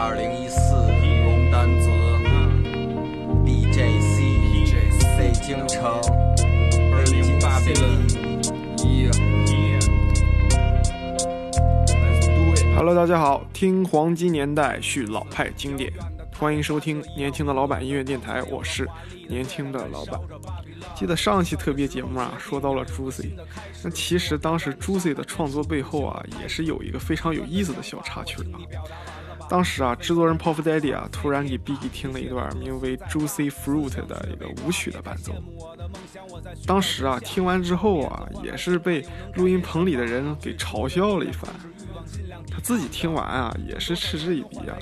二零一四龙丹子，BJC，北京城，北京 Hello，大家好，听黄金年代续老派经典，欢迎收听年轻的老板音乐电台，我是年轻的老板。记得上期特别节目啊，说到了 Juicy，那其实当时 Juicy 的创作背后啊，也是有一个非常有意思的小插曲啊。当时啊，制作人 Puff Daddy 啊，突然给 Biggie 听了一段名为 Juicy Fruit 的一个舞曲的伴奏。当时啊，听完之后啊，也是被录音棚里的人给嘲笑了一番。他自己听完啊，也是嗤之以鼻啊。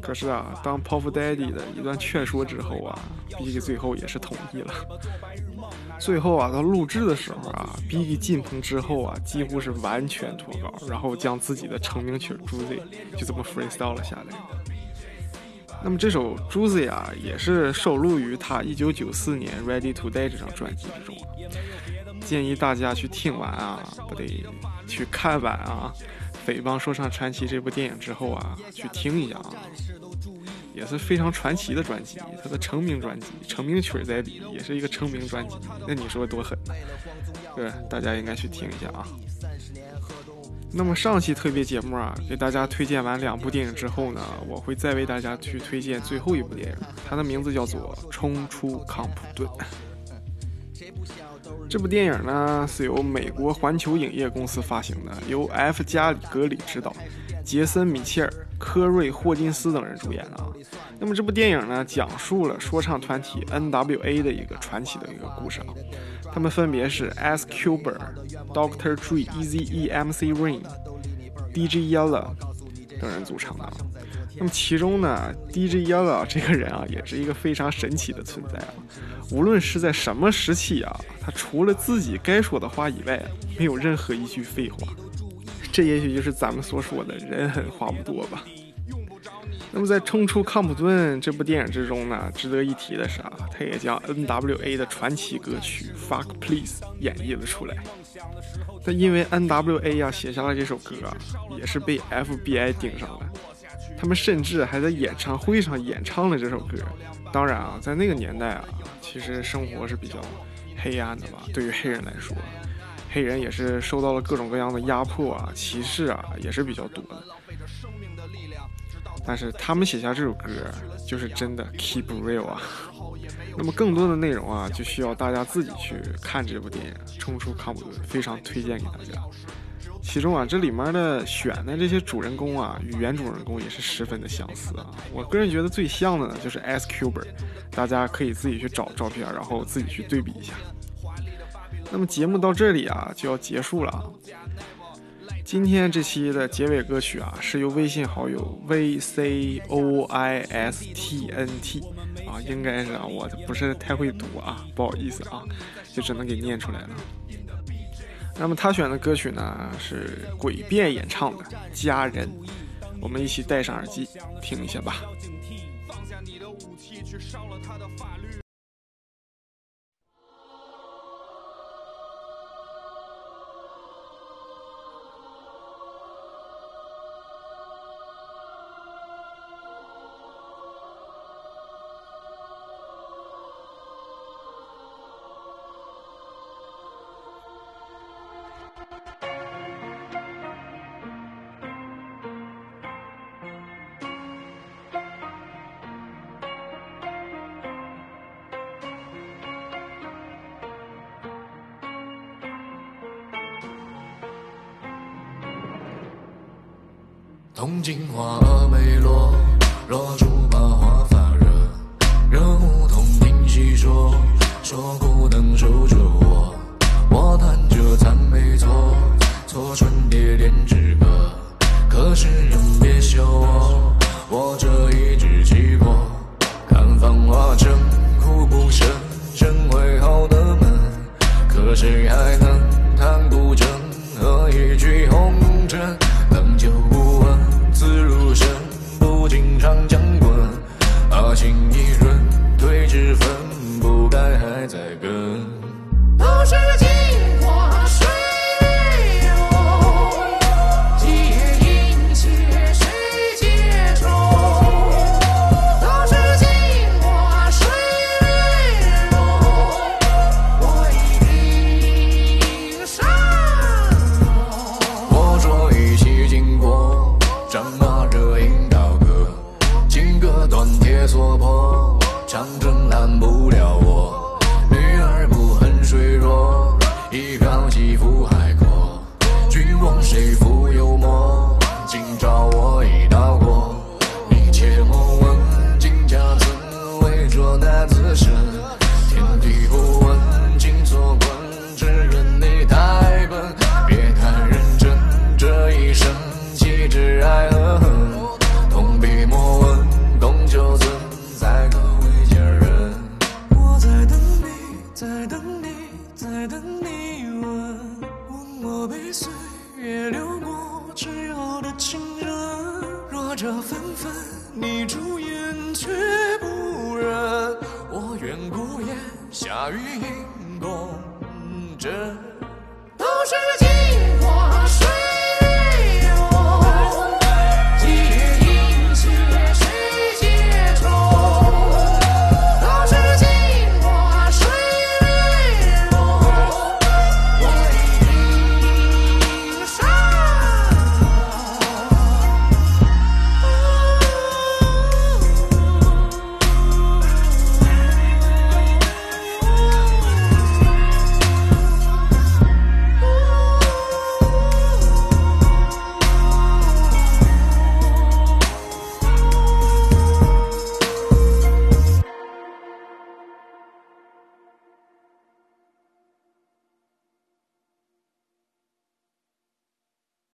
可是啊，当 Puff Daddy 的一段劝说之后啊，Biggie 最后也是同意了。最后啊，到录制的时候啊，Biggie 进棚之后啊，几乎是完全脱稿，然后将自己的成名曲《Juicy》就这么 freestyle 了下来。那么这首《Juicy》啊，也是收录于他1994年《Ready to Die》这张专辑之中。建议大家去听完啊，不得去看完啊，《匪帮说唱传奇》这部电影之后啊，去听一下啊。也是非常传奇的专辑，他的成名专辑、成名曲在里，也是一个成名专辑。那你说多狠？对，大家应该去听一下啊。那么上期特别节目啊，给大家推荐完两部电影之后呢，我会再为大家去推荐最后一部电影，它的名字叫做《冲出康普顿》。这部电影呢是由美国环球影业公司发行的，由 F 加里格里执导，杰森米切尔。科瑞·霍金斯等人主演的啊。那么这部电影呢，讲述了说唱团体 N.W.A 的一个传奇的一个故事啊。他们分别是 S. Cuber、dr dreez emc Ren、DJ Yella 等人组成的。那么其中呢，DJ Yella 这个人啊，也是一个非常神奇的存在啊。无论是在什么时期啊，他除了自己该说的话以外，没有任何一句废话。这也许就是咱们所说的人狠话不多吧。那么在《冲出康普顿》这部电影之中呢，值得一提的是啊，他也将 N.W.A 的传奇歌曲《Fuck Please》演绎了出来。但因为 N.W.A 呀写下了这首歌，也是被 F.B.I 盯上了。他们甚至还在演唱会上演唱了这首歌。当然啊，在那个年代啊，其实生活是比较黑暗的吧，对于黑人来说。黑人也是受到了各种各样的压迫啊、歧视啊，也是比较多的。但是他们写下这首歌，就是真的 keep real 啊。那么更多的内容啊，就需要大家自己去看这部电影《冲出康普顿》，非常推荐给大家。其中啊，这里面的选的这些主人公啊，与原主人公也是十分的相似啊。我个人觉得最像的呢，就是 S Cuber，大家可以自己去找照片，然后自己去对比一下。那么节目到这里啊就要结束了啊。今天这期的结尾歌曲啊是由微信好友 V C O I S T N T 啊，应该是啊，我不是太会读啊，不好意思啊，就只能给念出来了。那么他选的歌曲呢是诡辩演唱的《家人》，我们一起戴上耳机听一下吧。铜镜花没落，若竹 escuchando 在等你，在等你吻问我，被岁月流过之后的情人。若这纷纷你朱颜却不忍，我愿孤烟下与影共枕。